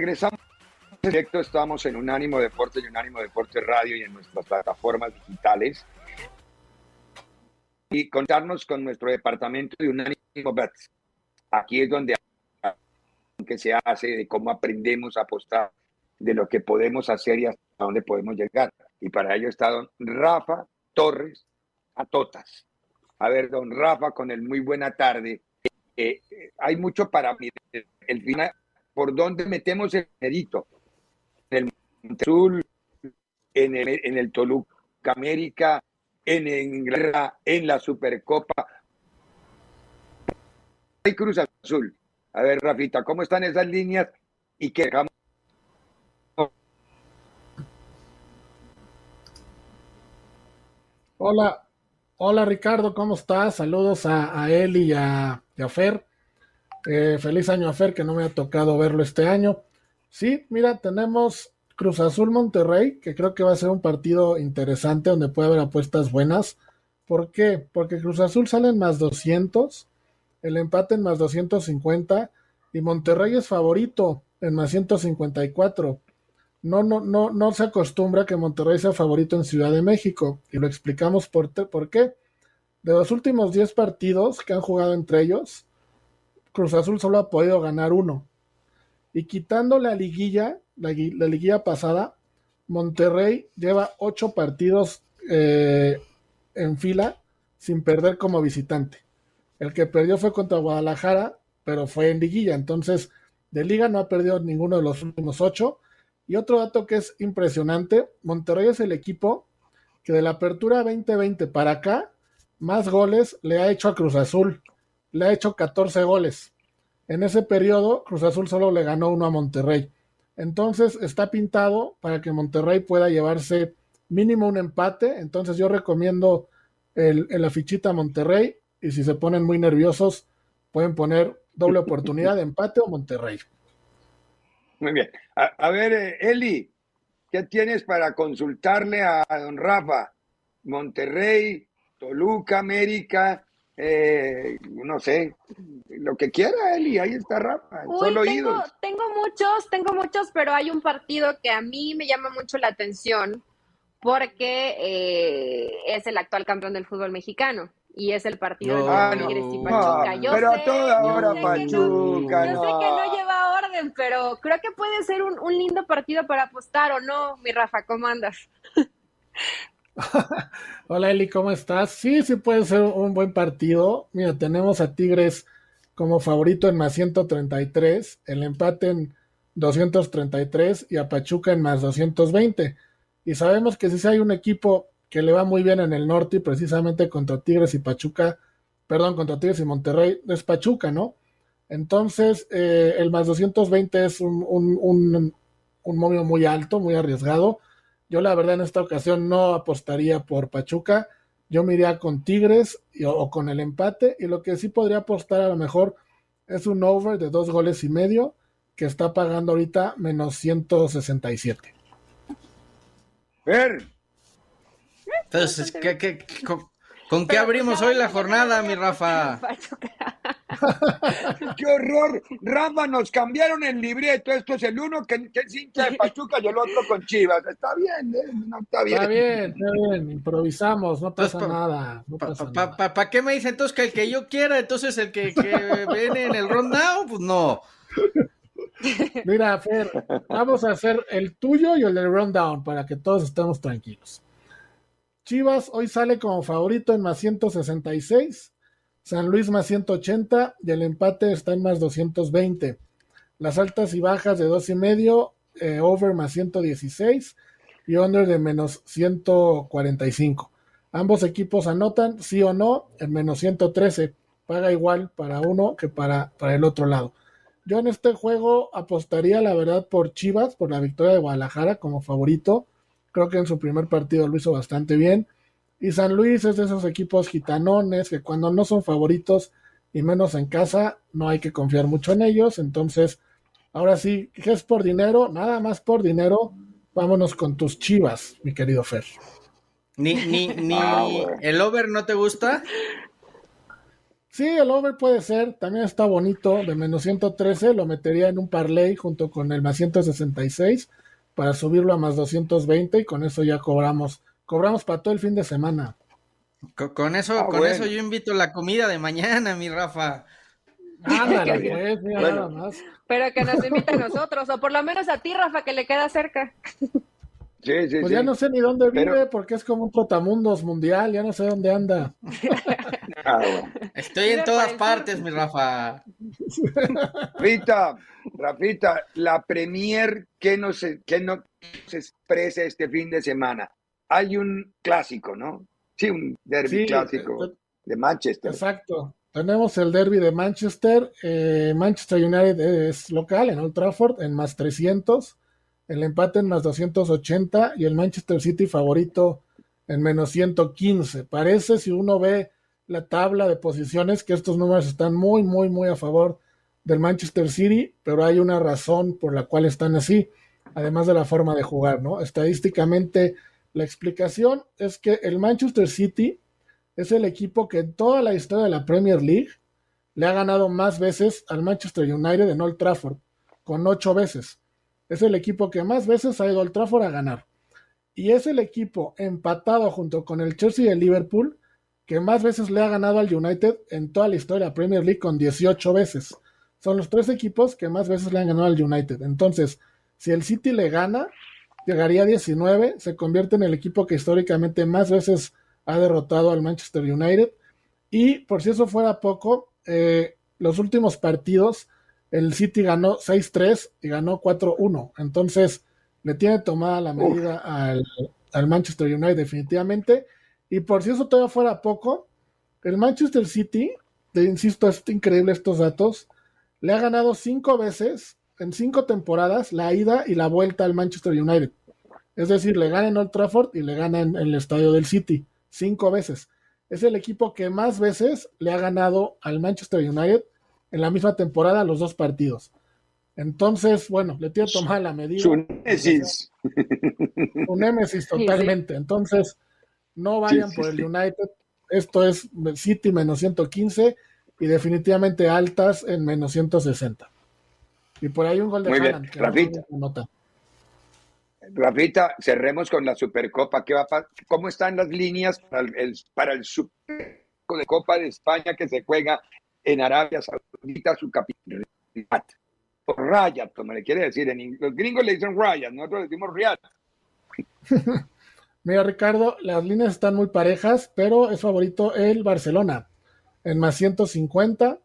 Regresamos directo, estamos en Unánimo Deportes y Unánimo Deportes Radio y en nuestras plataformas digitales. Y contarnos con nuestro departamento de Unánimo Bets. Aquí es donde que se hace, de cómo aprendemos a apostar, de lo que podemos hacer y hasta dónde podemos llegar. Y para ello está don Rafa Torres Atotas. A ver, don Rafa, con el muy buena tarde. Eh, eh, hay mucho para mí. El final, ¿por dónde metemos el dinerito? En el Azul, en el, en el Toluca América, en Inglaterra, en la Supercopa. Hay Cruz Azul. A ver, Rafita, ¿cómo están esas líneas? Y qué dejamos Hola, Hola Ricardo, ¿cómo estás? Saludos a, a él y a, Fer. Eh, feliz año a Fer, que no me ha tocado verlo este año. Sí, mira, tenemos Cruz Azul Monterrey, que creo que va a ser un partido interesante donde puede haber apuestas buenas. ¿Por qué? Porque Cruz Azul sale en más 200, el empate en más 250 y Monterrey es favorito en más 154 no, no, no, no se acostumbra que Monterrey sea favorito en Ciudad de México. Y lo explicamos por, por qué. De los últimos 10 partidos que han jugado entre ellos, Cruz Azul solo ha podido ganar uno. Y quitando la liguilla, la, liguilla pasada, Monterrey lleva 8 partidos eh, en fila sin perder como visitante. El que perdió fue contra Guadalajara, pero fue en liguilla. Entonces, de liga no ha perdido ninguno de los últimos 8 y otro dato que es impresionante, Monterrey es el equipo que de la apertura 2020 para acá, más goles le ha hecho a Cruz Azul. Le ha hecho 14 goles. En ese periodo, Cruz Azul solo le ganó uno a Monterrey. Entonces está pintado para que Monterrey pueda llevarse mínimo un empate. Entonces yo recomiendo el, la fichita Monterrey y si se ponen muy nerviosos pueden poner doble oportunidad de empate o Monterrey. Muy bien. A, ver, eh, Eli, ¿qué tienes para consultarle a, don Rafa? Monterrey, Toluca, América, eh, no sé, lo que quiera, Eli, ahí está Rafa, solo tengo, tengo muchos, tengo muchos, pero hay un partido que a mí me llama mucho la atención porque eh, es el actual campeón del fútbol mexicano y es el partido de Tigres y Pachuca. Yo pero sé, toda hora Pachuca. yo sé que no lleva orden, pero creo que puede ser un, lindo partido para apostar o no, mi Rafa, ¿cómo andas? Hola Eli, ¿cómo estás? Sí, sí puede ser un buen partido. Mira, tenemos a Tigres como favorito en más 133, el empate en 233 y a Pachuca en más 220. Y sabemos que si hay un equipo que le va muy bien en el norte y precisamente contra Tigres y Pachuca, perdón, contra Tigres y Monterrey, es Pachuca, ¿no? Entonces, eh, el más 220 es un, un, un, momio muy alto, muy arriesgado. Yo la verdad en esta ocasión no apostaría por Pachuca, yo me iría con Tigres o con el empate y lo que sí podría apostar a lo mejor es un over de dos goles y medio que está pagando ahorita menos 167. Ver, entonces, ¿qué, con, qué abrimos hoy la jornada, mi Rafa? ¡Qué horror! Rafa, nos cambiaron el libreto. Esto es el uno que, que es hincha de Pachuca y el otro con Chivas. Está bien, ¿eh? No, está bien. Está bien, está bien. Improvisamos, no pasa Entonces, nada. No ¿Para pasa pa, nada. pa- pa qué me dice entonces que el que yo quiera, entonces el que, que viene en el rundown? Pues no. Mira, Fer, vamos a hacer el tuyo y el del rundown para que todos estemos tranquilos. Chivas hoy sale como favorito en más 166, San Luis más 180 y el empate está en más 220. Las altas y bajas de dos y medio, eh, over más 116 y under de menos 145. Ambos equipos anotan, sí o no, en menos 113. Paga igual para uno que para, para el otro lado. Yo en este juego apostaría, la verdad, por Chivas, por la victoria de Guadalajara como favorito. Creo que en su primer partido lo hizo bastante bien. Y San Luis es de esos equipos gitanones que cuando no son favoritos y menos en casa, no hay que confiar mucho en ellos. Entonces, ahora sí, ¿qué es por dinero? Nada más por dinero. Vámonos con tus Chivas, mi querido Fer. Ni, ni, ni Ah, bueno. el over no te gusta. Sí, el over puede ser, también está bonito, de menos 113, lo metería en un parlay junto con el más 166 para subirlo a más 220 y con eso ya cobramos, cobramos para todo el fin de semana. Co- Con, eso, Ah, con bueno. eso yo invito la comida de mañana, mi Rafa. Ándale, pues, mira Bueno. nada más. Pero que nos invite a nosotros, o por lo menos a ti, Rafa, que le queda cerca. Sí, sí, Pues sí. ya no sé ni dónde Pero- vive porque es como un trotamundos mundial, ya no sé dónde anda. Ah, bueno. Estoy en todas partes, mi Rafa. Rita, Rafita, la Premier, ¿qué nos, qué nos expresa este fin de semana? Hay un clásico, ¿no? Sí, un derby Sí, clásico eh, de Manchester. Exacto. Tenemos el derby de Manchester. eh, Manchester United es local en Old Trafford en más 300. El empate en más 280 y el Manchester City favorito en menos 115. Parece, si uno ve la tabla de posiciones, que estos números están muy, muy, muy a favor del Manchester City, pero hay una razón por la cual están así, además de la forma de jugar, ¿no? Estadísticamente, la explicación es que el Manchester City es el equipo que en toda la historia de la Premier League le ha ganado más veces al Manchester United en Old Trafford, con ocho veces. Es el equipo que más veces ha ido a Trafford a ganar. Y es el equipo empatado junto con el Chelsea y el Liverpool que más veces le ha ganado al United en toda la historia de la Premier League con 18 veces. Son los tres equipos que más veces le han ganado al United. Entonces, si el City le gana, llegaría a 19, se convierte en el equipo que históricamente más veces ha derrotado al Manchester United. Y por si eso fuera poco, eh, los últimos partidos, el City ganó 6-3 y ganó 4-1. Entonces, le tiene tomada la medida al, al Manchester United definitivamente. Y por si eso todavía fuera poco, el Manchester City, te insisto, es increíble estos datos, le ha ganado cinco veces en cinco temporadas la ida y la vuelta al Manchester United. Es decir, le gana en Old Trafford y le gana en, en el estadio del City. Cinco veces. Es el equipo que más veces le ha ganado al Manchester United en la misma temporada los dos partidos. Entonces, bueno, le tiene tomada la medida. Su némesis. Un némesis totalmente. Entonces, no vayan Sí, sí, por el sí. United. Esto es City menos 115 y definitivamente altas en menos 160. Y por ahí un gol de Muy bien. Haaland, Rafita. nota. Rafita, cerremos con la Supercopa. ¿Qué va a ¿Cómo están las líneas para el, para el Super de Copa de España que se juega en Arabia Saudita, su capital? O Rayat, como le quiere decir. En, los gringos le dicen Rayat, nosotros le decimos Riyad. Mira, Ricardo, las líneas están muy parejas, pero es favorito el Barcelona en más 150,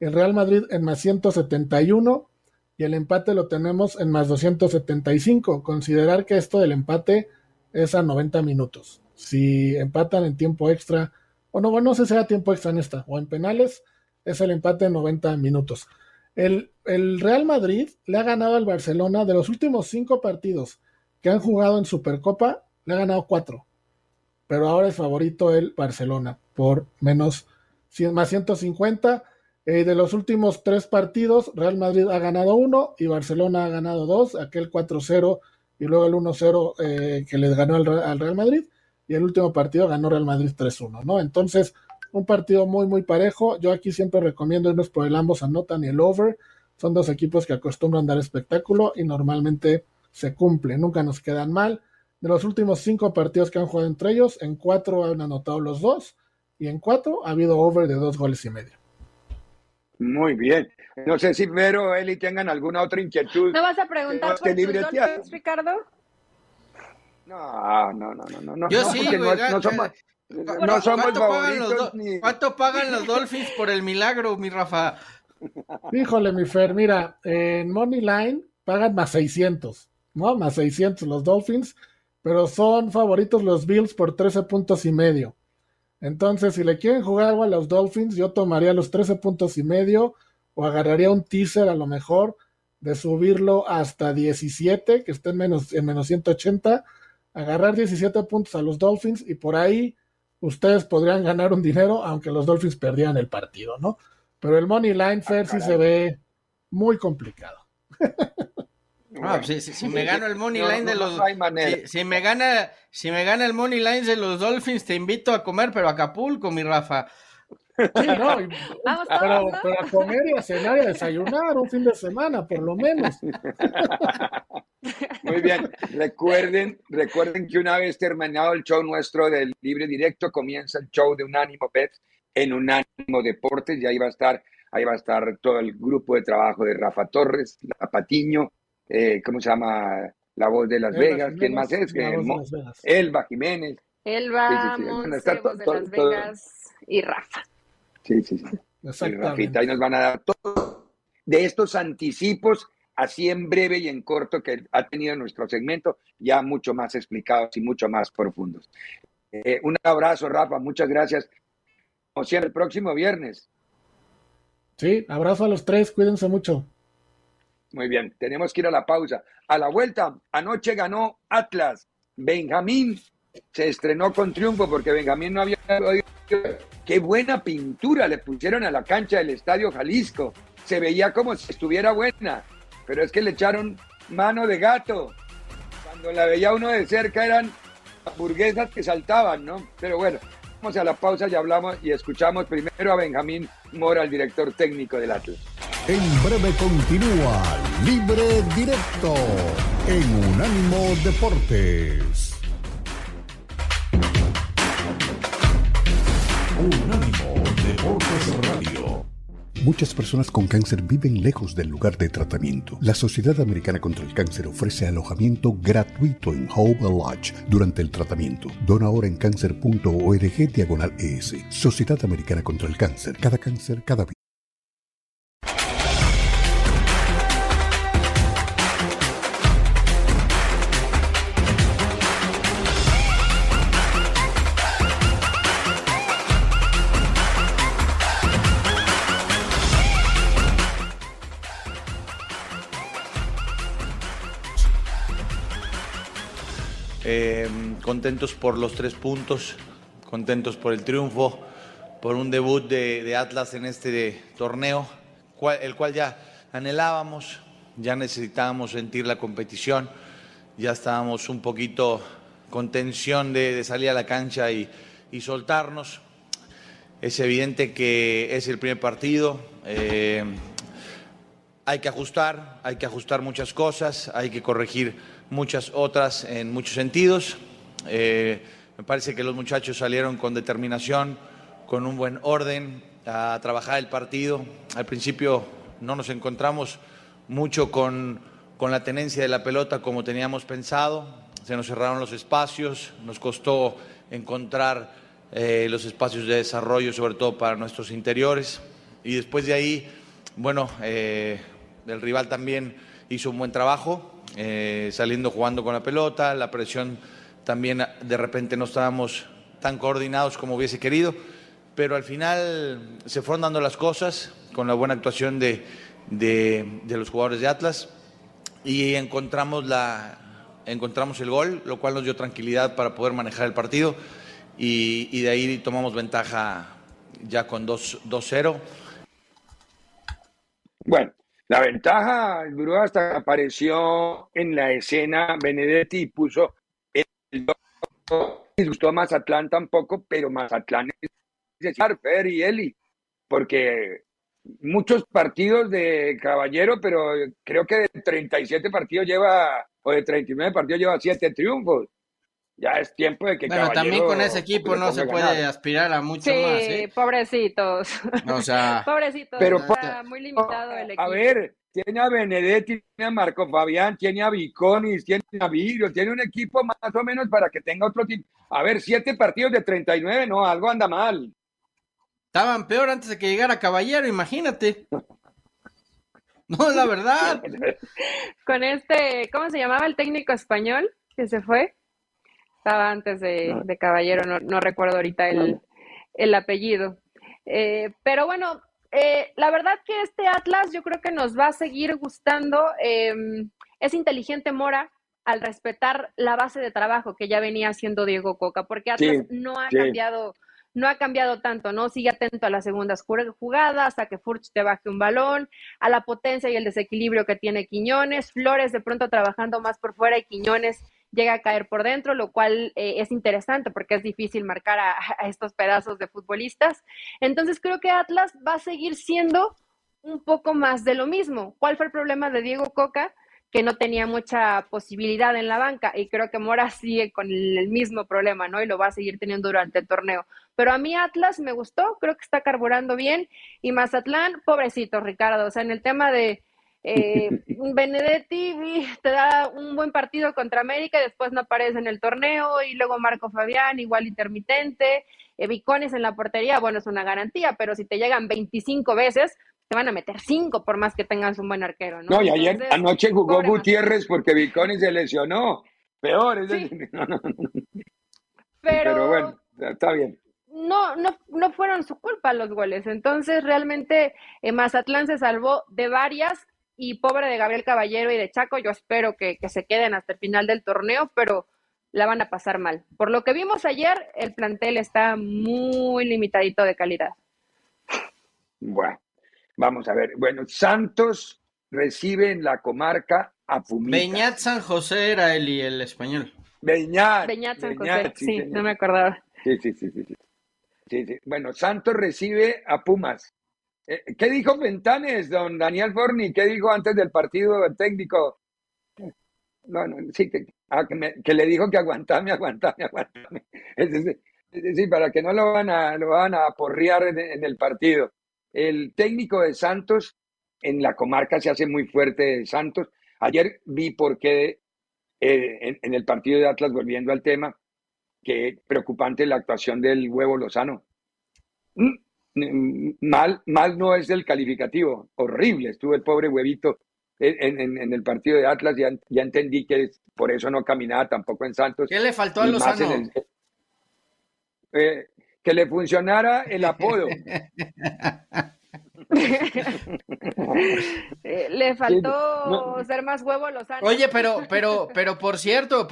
el Real Madrid en más 171 y el empate lo tenemos en más 275. Considerar que esto del empate es a 90 minutos. Si empatan en tiempo extra, o no, bueno, no sé si sea tiempo extra en esta, o en penales, es el empate en 90 minutos. El, el Real Madrid le ha ganado al Barcelona de los últimos cinco partidos que han jugado en Supercopa, le ha ganado cuatro. Pero ahora es favorito el Barcelona por menos 100, más 150. Eh, de los últimos tres partidos, Real Madrid ha ganado uno y Barcelona ha ganado dos, aquel 4-0 y luego el 1-0 eh, que les ganó al, Re- al Real Madrid. Y el último partido ganó Real Madrid 3-1, ¿no? Entonces, un partido muy, muy parejo. Yo aquí siempre recomiendo irnos por el ambos anotan y el over. Son dos equipos que acostumbran dar espectáculo y normalmente se cumplen, nunca nos quedan mal. De los últimos cinco partidos que han jugado entre ellos, en cuatro han anotado los dos y en cuatro ha habido over de dos goles y medio. Muy bien. No sé si Vero o Eli tengan alguna otra inquietud. ¿No vas a preguntar por tus Dolphins, Ricardo? No, no, no, no, no. Yo no, sí, güey. no, no somos, no somos ¿Cuánto pagan, los ni... ¿Cuánto pagan los Dolphins por el milagro, mi Rafa? Híjole, mi Fer, mira, en Money Line pagan más 600, ¿no? Más 600 los Dolphins, pero son favoritos los Bills por 13 puntos y medio. Entonces, si le quieren jugar algo a los Dolphins, yo tomaría los 13 puntos y medio o agarraría un teaser a lo mejor de subirlo hasta 17, que esté en menos, en menos 180, agarrar 17 puntos a los Dolphins y por ahí ustedes podrían ganar un dinero, aunque los Dolphins perdieran el partido, ¿no? Pero el Money Line Fair sí se ve muy complicado. Ah, pues, si, si- si me gano el money No, line de los no hay manera. si, si me gana si me gana el money line de los Dolphins te invito a comer pero a Acapulco mi Rafa Sí, no, y- Vamos pero, todos, ¿no? pero a comer y a cenar y a desayunar un fin de semana, por lo menos. Muy bien. Recuerden, recuerden que una vez terminado el show nuestro del Libre Directo, comienza el show de Unánimo Pets en Unánimo Deportes y ahí va a estar, ahí va a estar todo el grupo de trabajo de Rafa Torres, La Patiño, eh, ¿cómo se llama? La voz de Las Elba Vegas, ¿quién más Jiménez, es? Que Mo-. Elba Jiménez. Elba, Sí, sí, sí. Bueno, Monse, está voz de Las todo- Vegas y Rafa. Sí, sí, sí. Y Exactamente. Rafita, ahí nos van a dar todo de estos anticipos, así en breve y en corto, que ha tenido nuestro segmento, ya mucho más explicados y mucho más profundos. Eh, un abrazo, Rafa, muchas gracias. Como siempre, el próximo viernes. Sí, abrazo a los tres, cuídense mucho. Muy bien, tenemos que ir a la pausa. A la vuelta, anoche ganó Atlas. Benjamín se estrenó con triunfo porque Benjamín no había... Qué buena pintura le pusieron a la cancha del Estadio Jalisco. Se veía como si estuviera buena, pero es que le echaron mano de gato. Cuando la veía uno de cerca eran hamburguesas que saltaban, ¿no? Pero bueno, vamos a la pausa y hablamos y escuchamos primero a Benjamín Mora, el director técnico del Atlas. En breve continúa Libre Directo en Unánimo Deportes. Unánimo Deportes Radio. Muchas personas con cáncer viven lejos del lugar de tratamiento. La Sociedad Americana contra el Cáncer ofrece alojamiento gratuito en Hope Lodge durante el tratamiento. Dona ahora en cáncer.org diagonal ES. Sociedad Americana contra el Cáncer. Cada cáncer, cada vida. Eh, contentos por los tres puntos, contentos por el triunfo, por un debut de, Atlas en este torneo, cual- el cual ya anhelábamos, ya necesitábamos sentir la competición, ya estábamos un poquito con tensión de, salir a la cancha y, soltarnos. Es evidente que es el primer partido. eh, hay que ajustar, hay que ajustar muchas cosas, hay que corregir muchas otras en muchos sentidos. Eh, me parece que los muchachos salieron con determinación, con un buen orden a trabajar el partido. Al principio no nos encontramos mucho con, con la tenencia de la pelota como teníamos pensado, se nos cerraron los espacios, nos costó encontrar eh, los espacios de desarrollo, sobre todo para nuestros interiores. Y después de ahí, bueno, eh, el rival también hizo un buen trabajo, eh, saliendo jugando con la pelota, la presión también de repente no estábamos tan coordinados como hubiese querido, pero al final se fueron dando las cosas con la buena actuación de, de- los jugadores de Atlas y encontramos, la, encontramos el gol, lo cual nos dio tranquilidad para poder manejar el partido y, y de ahí tomamos ventaja ya con 2 2-0. Bueno, la ventaja duró hasta que apareció en la escena Benedetti y puso el disgustó a Mazatlán tampoco, pero Mazatlán es Fer y Eli, porque muchos partidos de Caballero, pero creo que de 37 partidos lleva, o de 39 partidos lleva 7 triunfos. Ya es tiempo de que Bueno, también con ese equipo no se puede aspirar a mucho sí, más. ¿eh? pobrecitos. O sea, pobrecitos. Pero, está muy limitado el equipo. A ver, tiene a Benedetti, tiene a Marco Fabián, tiene a Viconis, tiene a Virio, tiene un equipo más o menos para que tenga otro tipo. A ver, siete partidos de 39, no, algo anda mal. estaban peor antes de que llegara Caballero, imagínate. No, la verdad. Con este, ¿cómo se llamaba el técnico español que se fue? Estaba antes de, de Caballero, no, no recuerdo ahorita el, el apellido. Eh, pero bueno, eh, la verdad que este Atlas yo creo que nos va a seguir gustando. Eh, es inteligente Mora al respetar la base de trabajo que ya venía haciendo Diego Coca, porque Atlas Sí, no ha sí. cambiado, no ha cambiado tanto, ¿no? Sigue atento a las segundas jug- jugadas, a que Furch te baje un balón, a la potencia y el desequilibrio que tiene Quiñones, Flores de pronto trabajando más por fuera y Quiñones llega a caer por dentro, lo cual eh, es interesante porque es difícil marcar a, a estos pedazos de futbolistas. Entonces creo que Atlas va a seguir siendo un poco más de lo mismo. ¿Cuál fue el problema de Diego Coca? Que no tenía mucha posibilidad en la banca y creo que Mora sigue con el, mismo problema, ¿no? Y lo va a seguir teniendo durante el torneo. Pero a mí Atlas me gustó, creo que está carburando bien y Mazatlán, pobrecito Ricardo, o sea, en el tema de eh, Benedetti te da un buen partido contra América y después no aparece en el torneo y luego Marco Fabián igual intermitente, eh, Vicones en la portería, bueno, es una garantía, pero si te llegan 25 veces, te van a meter 5 por más que tengas un buen arquero, ¿no? No, y ayer Entonces, anoche jugó pobre Gutiérrez porque Viconi se lesionó. Peor, es Sí. decir, no, no, no. pero, pero bueno, está bien. no, no, no fueron su culpa los goles. Entonces, realmente eh, Mazatlán se salvó de varias y pobre de Gabriel Caballero y de Chaco. Yo espero que, que se queden hasta el final del torneo, pero la van a pasar mal. Por lo que vimos ayer, el plantel está muy limitadito de calidad. Bueno, vamos a ver. Bueno, Santos recibe en la comarca a Pumitas. Beñat San José era el, y el español. Beñat. Beñat San Beñat, José, sí, no me acordaba. Sí, sí, sí, sí, sí. Sí, sí. Bueno, Santos recibe a Pumas. Eh, ¿Qué dijo Fentanes, don Daniel Forni? ¿Qué dijo antes del partido el técnico? No, no, sí, que, ah, le dijo que aguantame, aguantame, aguantame. Es decir, para que no lo van a, lo van a porrear en, el partido. El técnico de Santos en la comarca se hace muy fuerte de Santos. Ayer vi por qué eh, en, el partido de Atlas, volviendo al tema, que preocupante la actuación del huevo Lozano. Mm, Mal, mal no es el calificativo, horrible estuvo el pobre huevito en, en- en el partido de Atlas, ya, ya entendí que es- por eso no caminaba tampoco en Santos. ¿Qué le faltó a Lozano? en el- eh, que le funcionara el apodo. Le faltó no. ser más huevo Lozano. Oye, pero, pero, pero por cierto,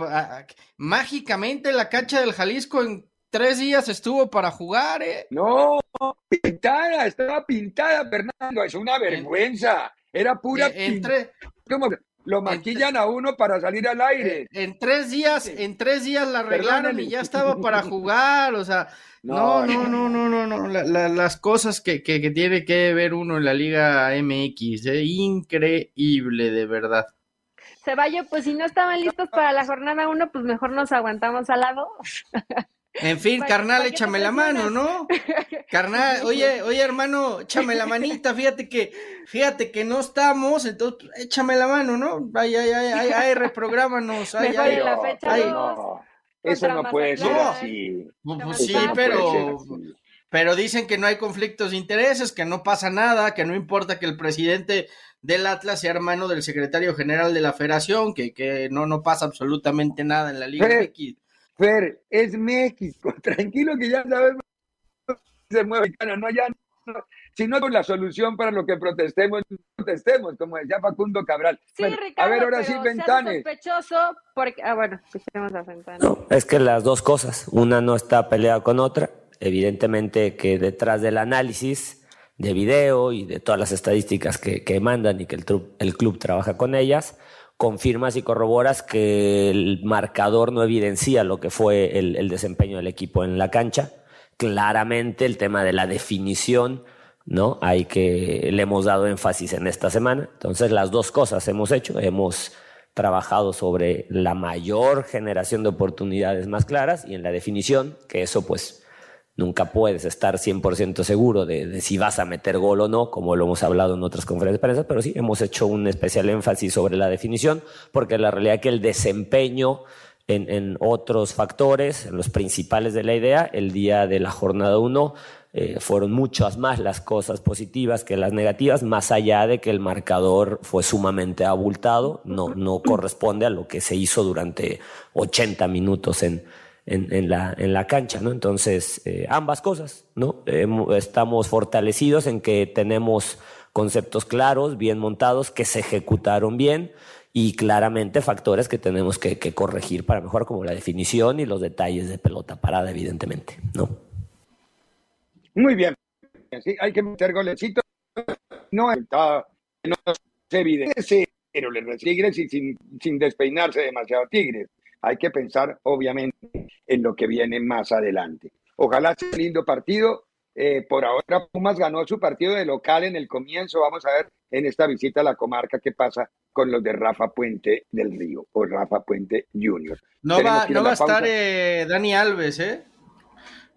mágicamente la cancha del Jalisco en tres días estuvo para jugar, ¿eh? No, pintada, estaba pintada, Fernando, es una vergüenza. Era pura En, pintura. tre- Como lo maquillan a uno para salir al aire. en tres días, en tres días la arreglaron Perdóname. y ya estaba para jugar, o sea, no, no, no, no, no, no, la- la- las cosas que, que, que tiene que ver uno en la Liga MX, ¿eh? increíble, de verdad. Vaya, pues si no estaban listos para la jornada uno, pues mejor nos aguantamos al lado. En fin, ¿Para- carnal, para échame la mano, ¿no? Carnal, oye, oye, hermano, échame la manita, fíjate que, fíjate que no estamos, entonces échame la mano, ¿no? Ay, ay, ay, ay, ay, reprográmanos, ay, ay. en la fecha ay, dos, no, eso no puede ser así. Pues, sí, no pero, así. pero dicen que no hay conflictos de intereses, que no pasa nada, que no importa que el presidente del Atlas sea hermano del secretario general de la federación, que, que no, no pasa absolutamente nada en la Liga MX. Fer, es México, tranquilo que ya sabemos que se mueve, no, ya no, si no es la solución para lo que protestemos, protestemos, como decía Facundo Cabral. Sí, Bueno, Ricardo, a ver, ahora sí, Ventanes. sospechoso porque... Ah, bueno, escuchemos a Ventanes. No, es que las dos cosas, una no está peleada con otra. Evidentemente que detrás del análisis de video y de todas las estadísticas que, que mandan y que el, tru- el club trabaja con ellas, confirmas y corroboras que el marcador no evidencia lo que fue el, desempeño del equipo en la cancha, claramente el tema de la definición, ¿no? Hay que, le hemos dado énfasis en esta semana. Entonces, las dos cosas hemos hecho. Hemos trabajado sobre la mayor generación de oportunidades más claras y en la definición, que eso pues nunca puedes estar 100% seguro de, si vas a meter gol o no, como lo hemos hablado en otras conferencias de prensa, pero sí hemos hecho un especial énfasis sobre la definición, porque la realidad es que el desempeño en, otros factores, los principales de la idea, el día de la jornada 1 eh, fueron muchas más las cosas positivas que las negativas, más allá de que el marcador fue sumamente abultado, no, no corresponde a lo que se hizo durante 80 minutos en, en, la, en la cancha, ¿no? Entonces, eh, ambas cosas, ¿no? estamos fortalecidos en que tenemos conceptos claros, bien montados, que se ejecutaron bien y claramente factores que tenemos que, corregir para mejorar, como la definición y los detalles de pelota parada, evidentemente, ¿no? Muy bien. Sí, hay que meter golecitos. No, está, no se evidente, pero le Tigres y sin, sin despeinarse demasiado Tigres. Hay que pensar, obviamente, en lo que viene más adelante. Ojalá sea un lindo partido. Eh, por ahora Pumas ganó su partido de local en el comienzo. Vamos a ver en esta visita a la comarca qué pasa con los de Rafa Puente del Río o Rafa Puente Junior. No va, no va a estar eh, Dani Alves, ¿eh?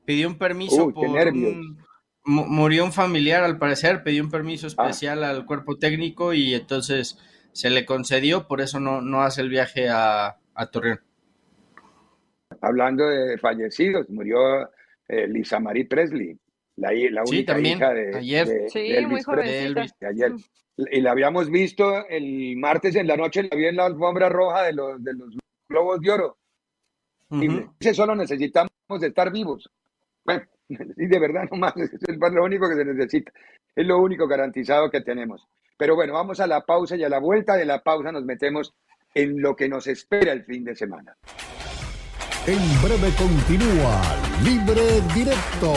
Pidió un permiso por murió un familiar al parecer, pidió un permiso ah. especial al cuerpo técnico y entonces se le concedió, por eso no, no hace el viaje a, a Torreón hablando de fallecidos, murió eh, Lisa Marie Presley, la, la única hija de, ayer. sí, muy ayer. Y la habíamos visto el martes en la noche, la vi en la alfombra roja de los, de los globos de oro. Y solo necesitamos estar vivos. Bueno, y de verdad, nomás, es lo único que se necesita. Es lo único garantizado que tenemos. Pero bueno, vamos a la pausa y a la vuelta de la pausa nos metemos en lo que nos espera el fin de semana. En breve continúa Libre Directo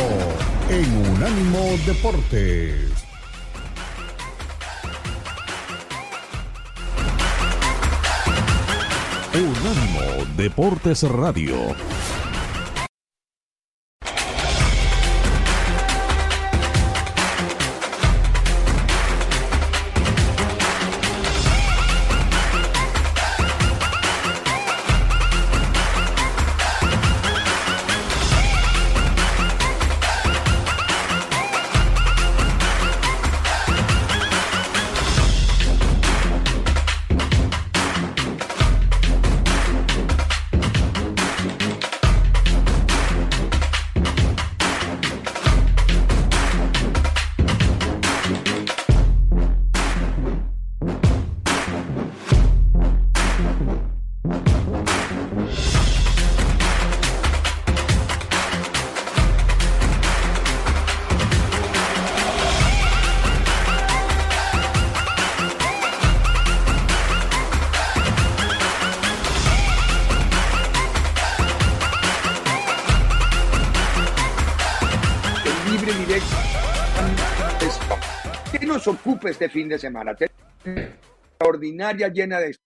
en Unánimo Deportes. Unánimo Deportes Radio. Ocupe este fin de semana. Ordinaria llena de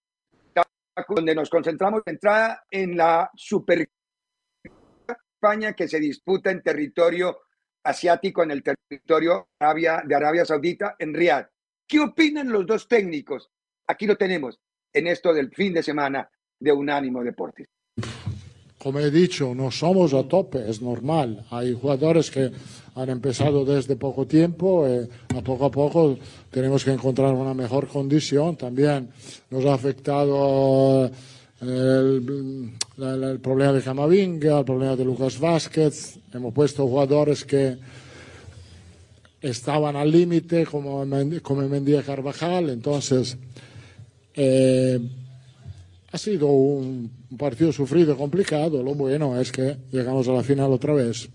donde nos concentramos entrada en la Super España que se disputa en territorio asiático, en el territorio de Arabia Saudita, en Riyadh. ¿Qué opinan los dos técnicos? Aquí lo tenemos en esto del fin de semana de Unánimo Deportes. Como he dicho, no somos a tope, es normal. Hay jugadores que han empezado desde poco tiempo, eh, a poco a poco tenemos que encontrar una mejor condición. También nos ha afectado eh, el, problema de Camavinga, el problema de Lucas Vázquez. Hemos puesto jugadores que estaban al límite, como, como Mendía Carvajal. Entonces, eh, ha sido un partido sufrido, complicado. Lo bueno es que llegamos a la final otra vez.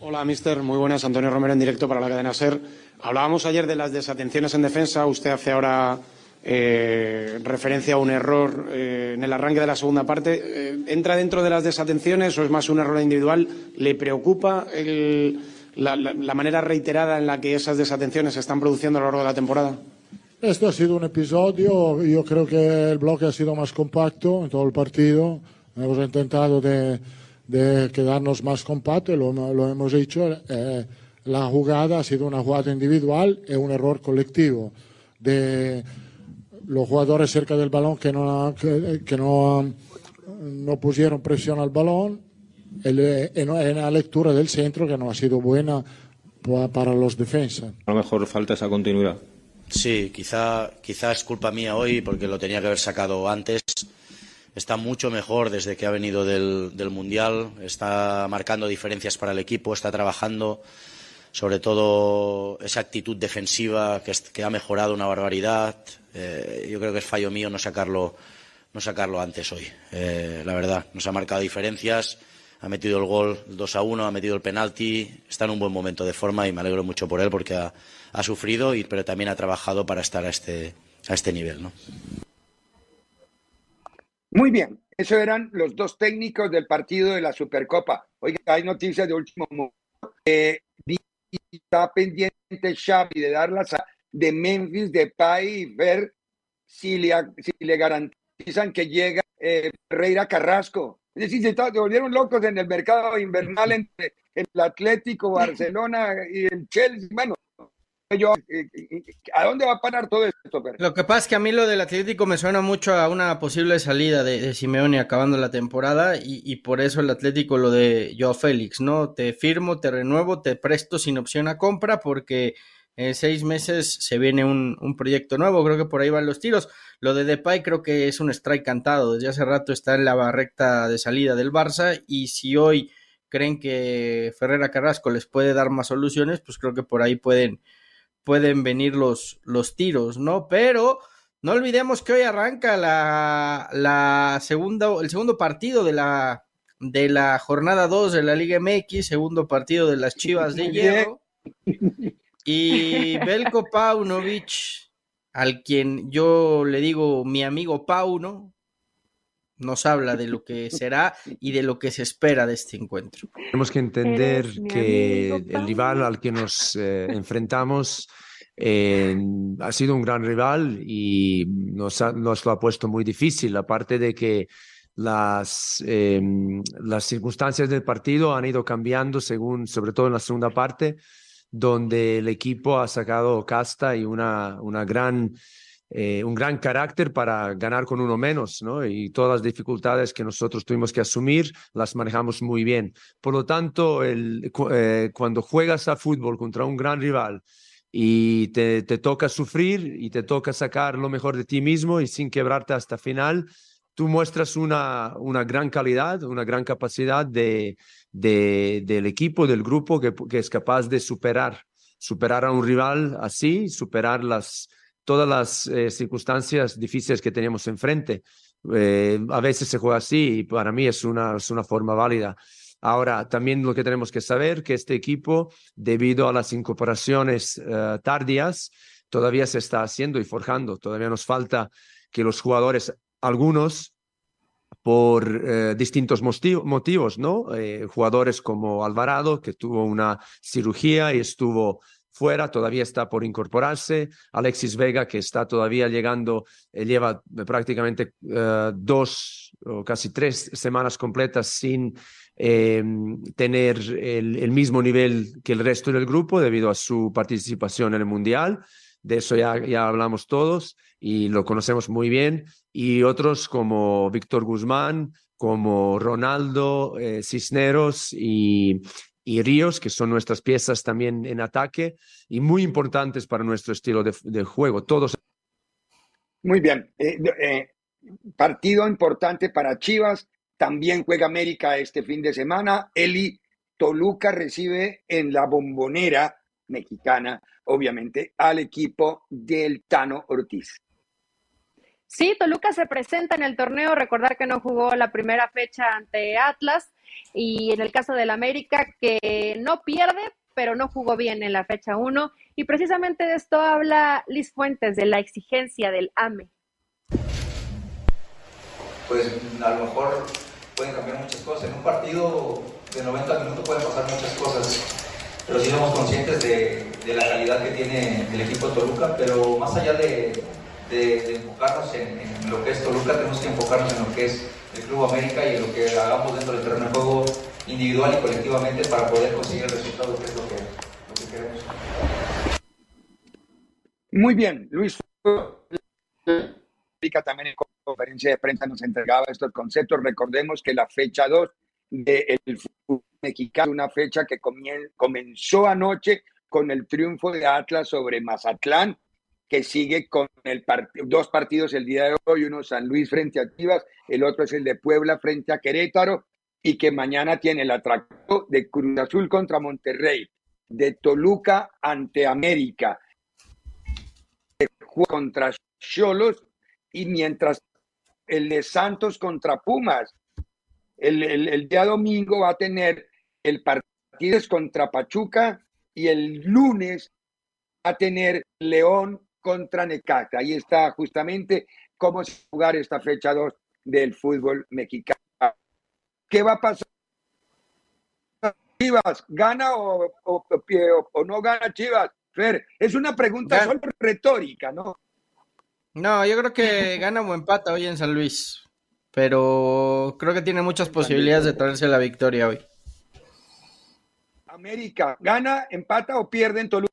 Hola, mister. Muy buenas. Antonio Romero en directo para la cadena SER. Hablábamos ayer de las desatenciones en defensa. Usted hace ahora eh, referencia a un error eh, en el arranque de la segunda parte. Eh, ¿Entra dentro de las desatenciones o es más un error individual? ¿Le preocupa la, la manera reiterada en la que esas desatenciones se están produciendo a lo largo de la temporada? Esto ha sido un episodio, yo creo que el bloque ha sido más compacto en todo el partido. Hemos intentado de, de quedarnos más compactos, lo, lo hemos dicho, eh, la jugada ha sido una jugada individual y un error colectivo de los jugadores cerca del balón que no, que, no, no pusieron presión al balón en la lectura del centro que no ha sido buena para los defensas. A lo mejor falta esa continuidad. Sí, quizá, quizá es culpa mía hoy porque lo tenía que haber sacado antes. Está mucho mejor desde que ha venido del, del Mundial, está marcando diferencias para el equipo, está trabajando sobre todo esa actitud defensiva que, ha mejorado una barbaridad. Eh, yo creo que es fallo mío no sacarlo, no sacarlo antes hoy. Eh, la verdad, nos ha marcado diferencias, ha metido el gol 2 a 1, ha metido el penalti, está en un buen momento de forma y me alegro mucho por él porque ha, sufrido, y, pero también ha trabajado para estar a este, a este nivel. ¿no? Muy bien, esos eran los dos técnicos del partido de la Supercopa. Oiga, hay noticias de último momento. Eh, está pendiente Xavi de darlas de Memphis, de Pai y ver si le, si le garantizan que llega eh, Carrasco. Es decir, se, se, volvieron locos en el mercado invernal entre el Atlético, Barcelona y el Chelsea. Bueno, yo, eh, eh, ¿a dónde va a parar todo esto? Lo que pasa es que a mí lo del Atlético me suena mucho a una posible salida de, de Simeone acabando la temporada y, y, por eso el Atlético lo de Joao Félix, ¿no? Te firmo, te renuevo, te presto sin opción a compra porque en seis meses se viene un, un, proyecto nuevo, creo que por ahí van los tiros. Lo de Depay creo que es un strike cantado, desde hace rato está en la recta de salida del Barça y si hoy creen que Ferrera Carrasco les puede dar más soluciones, pues creo que por ahí pueden pueden venir los, los tiros, ¿no? Pero no olvidemos que hoy arranca la, la segunda, el segundo partido de la, de la jornada 2 de la Liga MX, segundo partido de las Chivas de Hierro. Y Belko Paunovic, al quien yo le digo mi amigo Pauno, nos habla de lo que será y de lo que se espera de este encuentro. Tenemos que entender que el rival al que nos eh, enfrentamos eh, ha sido un gran rival y nos, ha, nos, lo ha puesto muy difícil, aparte de que las, eh, las circunstancias del partido han ido cambiando según, sobre todo en la segunda parte, donde el equipo ha sacado casta y una, una gran eh, un gran carácter para ganar con uno menos, ¿no? Y todas las dificultades que nosotros tuvimos que asumir las manejamos muy bien. Por lo tanto, el, eh, cuando juegas a fútbol contra un gran rival y te, te, toca sufrir y te toca sacar lo mejor de ti mismo y sin quebrarte hasta final, tú muestras una, una gran calidad, una gran capacidad de, de, del equipo, del grupo que, es capaz de superar, superar a un rival así, superar las todas las eh, circunstancias difíciles que teníamos enfrente. Eh, a veces se juega así y para mí es una, una forma válida. Ahora, también lo que tenemos que saber que este equipo, debido a las incorporaciones uh, tardías, todavía se está haciendo y forjando. Todavía nos falta que los jugadores, algunos, por uh, distintos motivos, ¿no? Eh, jugadores como Alvarado, que tuvo una cirugía y estuvo fuera, todavía está por incorporarse. Alexis Vega, que está todavía llegando, eh, lleva prácticamente uh, dos o casi tres semanas completas sin eh, tener el, el, mismo nivel que el resto del grupo debido a su participación en el Mundial. De eso ya, ya hablamos todos y lo conocemos muy bien. Y otros como Víctor Guzmán, como Ronaldo, eh, Cisneros y, y Ríos, que son nuestras piezas también en ataque y muy importantes para nuestro estilo de, juego. Todos. Muy bien. Eh, eh, partido importante para Chivas. También juega América este fin de semana. Eli Toluca recibe en la bombonera mexicana, obviamente, al equipo del Tano Ortiz. Sí, Toluca se presenta en el torneo. Recordar que no jugó la primera fecha ante Atlas y en el caso del América que no pierde, pero no jugó bien en la fecha 1. Y precisamente de esto habla Liz Fuentes, de la exigencia del AME. Pues a lo mejor pueden cambiar muchas cosas. En un partido de 90 minutos pueden pasar muchas cosas, pero sí somos conscientes de, la calidad que tiene el equipo de Toluca, pero más allá de, de, enfocarnos en, lo que es Toluca, tenemos que enfocarnos en lo que es el Club América y en lo que hagamos dentro del terreno de juego individual y colectivamente para poder conseguir el resultado que es lo que, lo que queremos. Muy bien, Luis. También en conferencia de prensa nos entregaba estos conceptos. Recordemos que la fecha 2 del fútbol mexicano, una fecha que comenzó anoche con el triunfo de Atlas sobre Mazatlán, que sigue con el dos partidos el día de hoy, uno San Luis frente a Chivas, el otro es el de Puebla frente a Querétaro, y que mañana tiene el atracto de Cruz Azul contra Monterrey, de Toluca ante América, contra Cholos, y mientras el de Santos contra Pumas, el, el día domingo va a tener el partido contra Pachuca y el lunes va a tener León contra Necaxa. Ahí está justamente cómo se jugar esta fecha 2 del fútbol mexicano. ¿Qué va a pasar? Chivas, ¿gana o, o, no gana Chivas? Fer, es una pregunta solo retórica, ¿no? No, yo creo que gana o empata hoy en San Luis, pero creo que tiene muchas posibilidades de traerse la victoria hoy. América, ¿gana, empata o pierde en Toluca?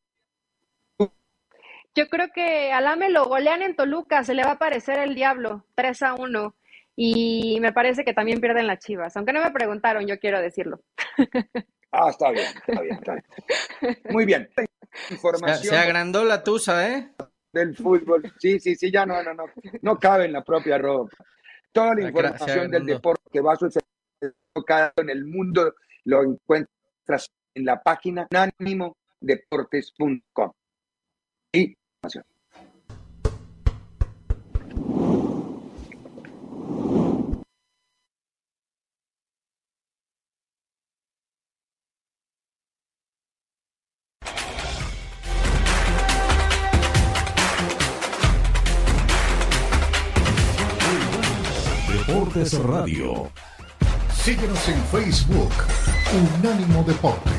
Yo creo que Alame lo golean en Toluca, se le va a aparecer el diablo, 3 a 1. Y me parece que también pierden las chivas. Aunque no me preguntaron, yo quiero decirlo. Ah, está bien, está bien, está bien. Muy bien. Información. Se, agrandó la tusa, ¿eh? Del fútbol. Sí, sí, sí, ya no, no, no. No cabe en la propia ropa. Toda la información del deporte que va a suceder en el mundo lo encuentras en la página unánimodeportes.com. Y Radio. Síguenos en Facebook, Unánimo Deportes.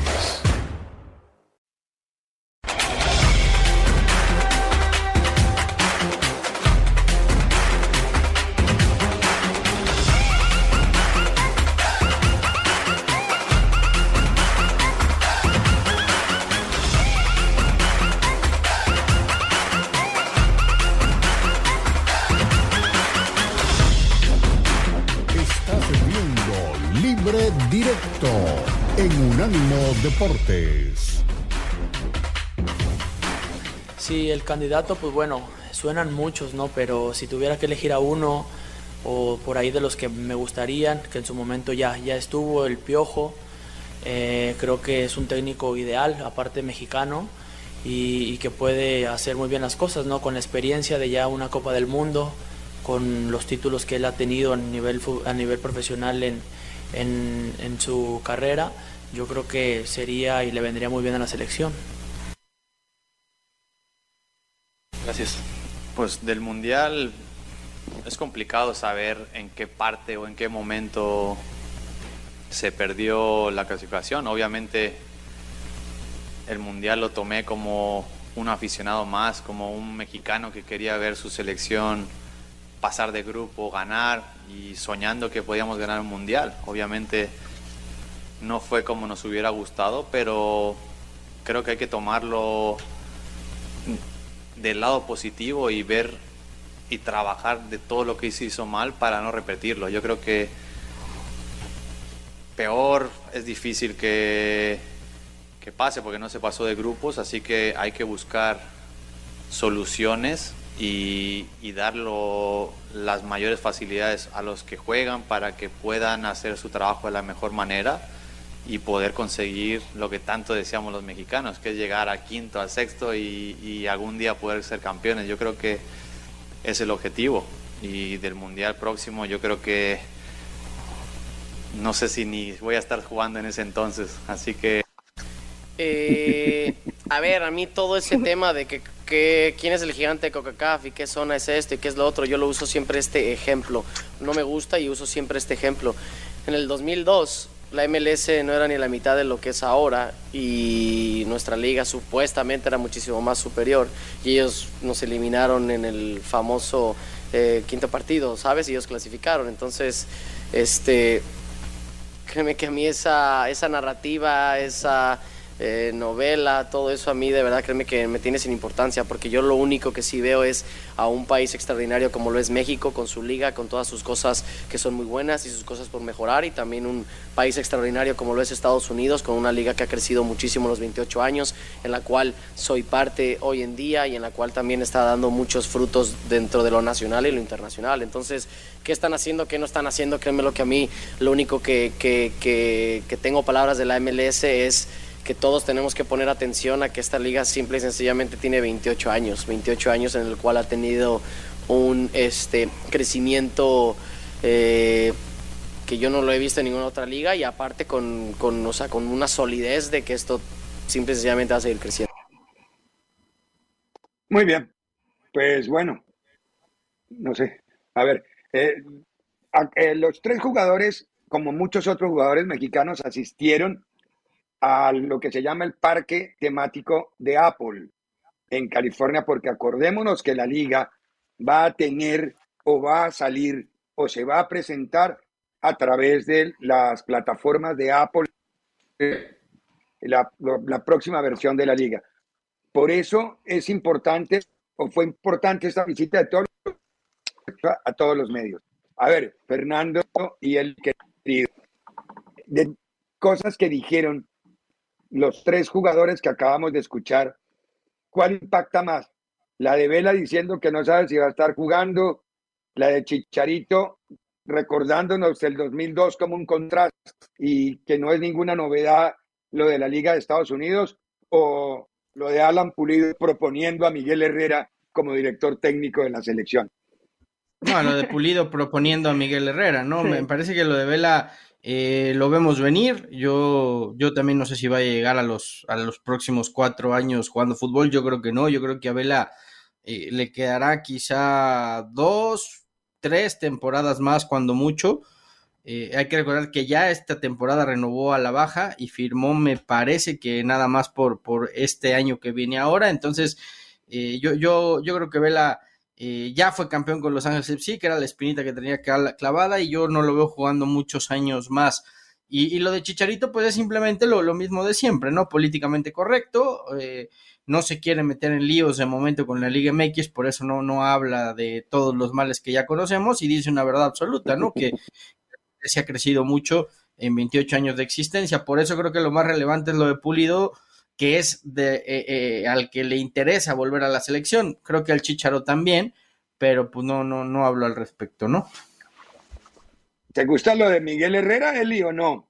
Candidato, pues bueno, suenan muchos, ¿no? Pero si tuviera que elegir a uno o por ahí de los que me gustarían, que en su momento ya, ya estuvo el Piojo, eh, creo que es un técnico ideal, aparte mexicano, y, que puede hacer muy bien las cosas, ¿no? Con la experiencia de ya una Copa del Mundo, con los títulos que él ha tenido a nivel, a nivel profesional en, en, en su carrera yo creo que sería y le vendría muy bien a la selección. Gracias. Pues del Mundial es complicado saber en qué parte o en qué momento se perdió la clasificación. Obviamente el Mundial lo tomé como un aficionado más, como un mexicano que quería ver su selección pasar de grupo, ganar y soñando que podíamos ganar un Mundial. Obviamente no fue como nos hubiera gustado, pero creo que hay que tomarlo del lado positivo y ver y trabajar de todo lo que se hizo mal para no repetirlo. Yo creo que peor es difícil que, que pase porque no se pasó de grupos, así que hay que buscar soluciones y, y dar las mayores facilidades a los que juegan para que puedan hacer su trabajo de la mejor manera y poder conseguir lo que tanto deseamos los mexicanos, que es llegar a quinto, a sexto y, algún día poder ser campeones. Yo creo que es el objetivo y del mundial próximo yo creo que no sé si ni voy a estar jugando en ese entonces, así que... Eh, a ver, a mí todo ese tema de que, que quién es el gigante de Coca-Cola y qué zona es este y qué es lo otro, yo lo uso siempre este ejemplo. No me gusta y uso siempre este ejemplo. En el 2002 la MLS no era ni la mitad de lo que es ahora y nuestra liga supuestamente era muchísimo más superior y ellos nos eliminaron en el famoso eh, quinto partido, ¿sabes? Y ellos clasificaron. Entonces, este, créeme que a mí esa, esa narrativa, esa eh, novela, todo eso a mí de verdad créeme que me tiene sin importancia porque yo lo único que sí veo es a un país extraordinario como lo es México con su liga, con todas sus cosas que son muy buenas y sus cosas por mejorar y también un país extraordinario como lo es Estados Unidos con una liga que ha crecido muchísimo los 28 años en la cual soy parte hoy en día y en la cual también está dando muchos frutos dentro de lo nacional y lo internacional. Entonces, ¿qué están haciendo? ¿Qué no están haciendo? Créeme lo que a mí lo único que, que, que tengo palabras de la MLS es que todos tenemos que poner atención a que esta liga simple y sencillamente tiene 28 años, 28 años en el cual ha tenido un este, crecimiento eh, que yo no lo he visto en ninguna otra liga y aparte con, con, o sea, con una solidez de que esto simple y sencillamente va a seguir creciendo. Muy bien, pues bueno, no sé, a ver, eh, eh, los tres jugadores, como muchos otros jugadores mexicanos, asistieron a lo que se llama el parque temático de Apple en California, porque acordémonos que la liga va a tener o va a salir o se va a presentar a través de las plataformas de Apple, la, la próxima versión de la liga. Por eso es importante, o fue importante esta visita de todos, a todos los medios. A ver, Fernando y el querido, de cosas que dijeron los tres jugadores que acabamos de escuchar, ¿cuál impacta más? La de Vela diciendo que no sabe si va a estar jugando, la de Chicharito recordándonos el 2002 como un contraste y que no es ninguna novedad lo de la Liga de Estados Unidos, o lo de Alan Pulido proponiendo a Miguel Herrera como director técnico de la selección. No, lo de Pulido proponiendo a Miguel Herrera, ¿no? Me parece que lo de Vela eh, lo vemos venir. Yo, yo también no sé si va a llegar a los, a los próximos cuatro años jugando fútbol. Yo creo que no. Yo creo que a Vela eh, le quedará quizá dos, tres temporadas más, cuando mucho. Eh, hay que recordar que ya esta temporada renovó a la baja y firmó, me parece que nada más por, por este año que viene ahora. Entonces, yo, yo, yo creo que Vela eh, ya fue campeón con Los Ángeles FC, que era la espinita que tenía clavada, y yo no lo veo jugando muchos años más. Y, lo de Chicharito, pues es simplemente lo, mismo de siempre, ¿no? Políticamente correcto, eh, no se quiere meter en líos de momento con la Liga MX, por eso no, no habla de todos los males que ya conocemos y dice una verdad absoluta, ¿no? Que se ha crecido mucho en 28 años de existencia. Por eso creo que lo más relevante es lo de Pulido, que es de, eh, eh, al que le interesa volver a la selección. Creo que al Chicharo también, pero pues no, no, no hablo al respecto, ¿no? ¿Te gusta lo de Miguel Herrera, Eli, o no?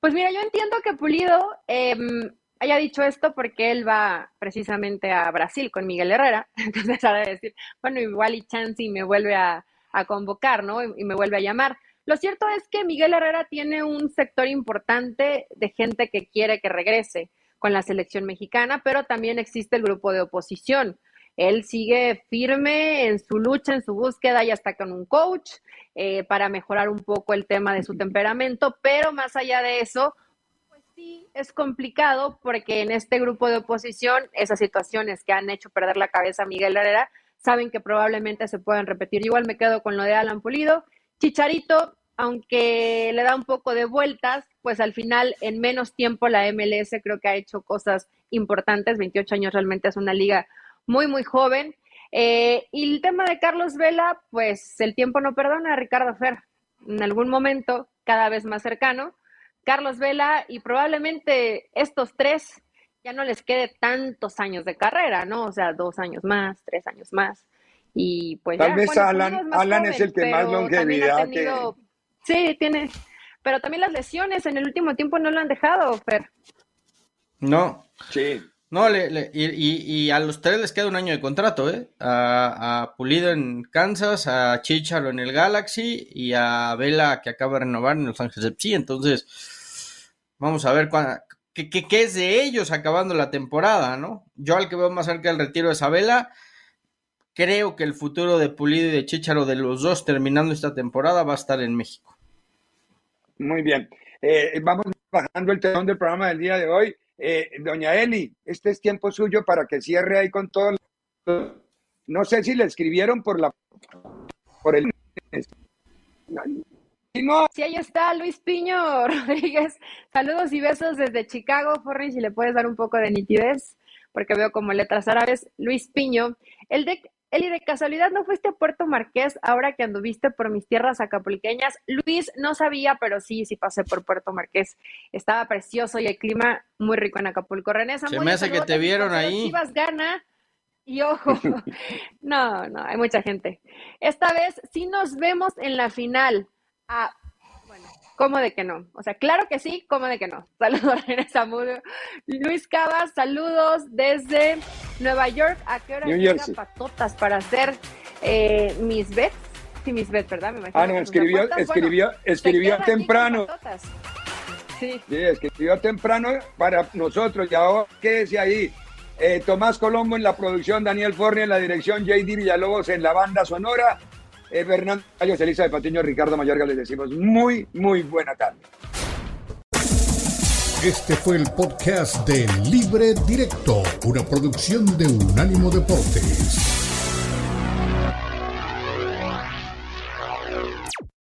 Pues mira, yo entiendo que Pulido em, haya dicho esto porque él va precisamente a Brasil con Miguel Herrera. Entonces, a decir, bueno, igual y Chansey me vuelve a, a convocar, ¿no? y me vuelve a llamar. Lo cierto es que Miguel Herrera tiene un sector importante de gente que quiere que regrese con la selección mexicana, pero también existe el grupo de oposición. Él sigue firme en su lucha, en su búsqueda y hasta con un coach eh, para mejorar un poco el tema de su temperamento, pero más allá de eso, pues sí es complicado porque en este grupo de oposición esas situaciones que han hecho perder la cabeza a Miguel Herrera saben que probablemente se puedan repetir. Igual me quedo con lo de Alan Pulido Chicharito, aunque le da un poco de vueltas, pues al final en menos tiempo la MLS creo que ha hecho cosas importantes. 28 años realmente es una liga muy, muy joven. Eh, y el tema de Carlos Vela, pues el tiempo no perdona, Ricardo Fer. En algún momento, cada vez más cercano, Carlos Vela y probablemente estos tres ya no les quede tantos años de carrera, ¿no? O sea, dos años más, tres años más. Y pues Tal vez Alan, Alan es el que más longevidad tenido, Sí, tiene. Pero también las lesiones en el último tiempo no lo han dejado, Fer. No. Sí. No, le, y, a los tres les queda un año de contrato, ¿eh? A, Pulido en Kansas, a Chicharo en el Galaxy y a Vela que acaba de renovar en Los Ángeles FC. Entonces, vamos a ver qué, qué, es de ellos acabando la temporada, ¿no? Yo al que veo más cerca del retiro es a Vela Creo que el futuro de Pulido y de Chicharo de los dos terminando esta temporada va a estar en México. Muy bien. Eh, vamos bajando el telón del programa del día de hoy. Eh, doña Eli, este es tiempo suyo para que cierre ahí con todo. No sé si le escribieron por la por el Sí, ahí está Luis Piño Rodríguez. Saludos y besos desde Chicago. Forri, si le puedes dar un poco de nitidez, porque veo como letras árabes. Luis Piño. El de, Eli, de casualidad no fuiste a Puerto Marqués ahora que anduviste por mis tierras acapulqueñas. Luis, no sabía, pero sí, sí pasé por Puerto Marqués. Estaba precioso y el clima muy rico en Acapulco. René Se me hace que te vieron ahí. Chivas gana. Y ojo, no, no, hay mucha gente. Esta vez sí nos vemos en la final. Bueno, ¿cómo de que no? O sea, claro que sí, ¿cómo de que no? Saludos, Zamudio. Luis Cabas, saludos desde Nueva York. ¿A qué hora llegan patotas para hacer eh, mis bets? Sí, mis bets, ¿verdad? Me ah, no, escribió, escribió, escribió temprano. Sí. sí, escribió temprano para nosotros. Y ahora, quédese ahí. Eh, Tomás Colombo en la producción, Daniel Forni en la dirección, JD Villalobos en la banda sonora, eh, Fernando Callos, Elisa de Patiño, Ricardo Mayorga, les decimos muy, muy buena tarde. Este fue el podcast de Libre Directo, una producción de Unánimo Deportes.